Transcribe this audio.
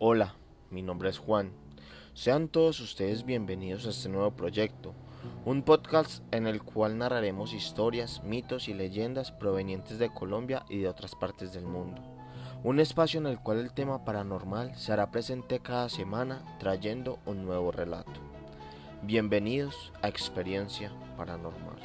Hola, mi nombre es Juan. Sean todos ustedes bienvenidos a este nuevo proyecto, un podcast en el cual narraremos historias, mitos y leyendas provenientes de Colombia y de otras partes del mundo. Un espacio en el cual el tema paranormal se hará presente cada semana trayendo un nuevo relato. Bienvenidos a Experiencia Paranormal.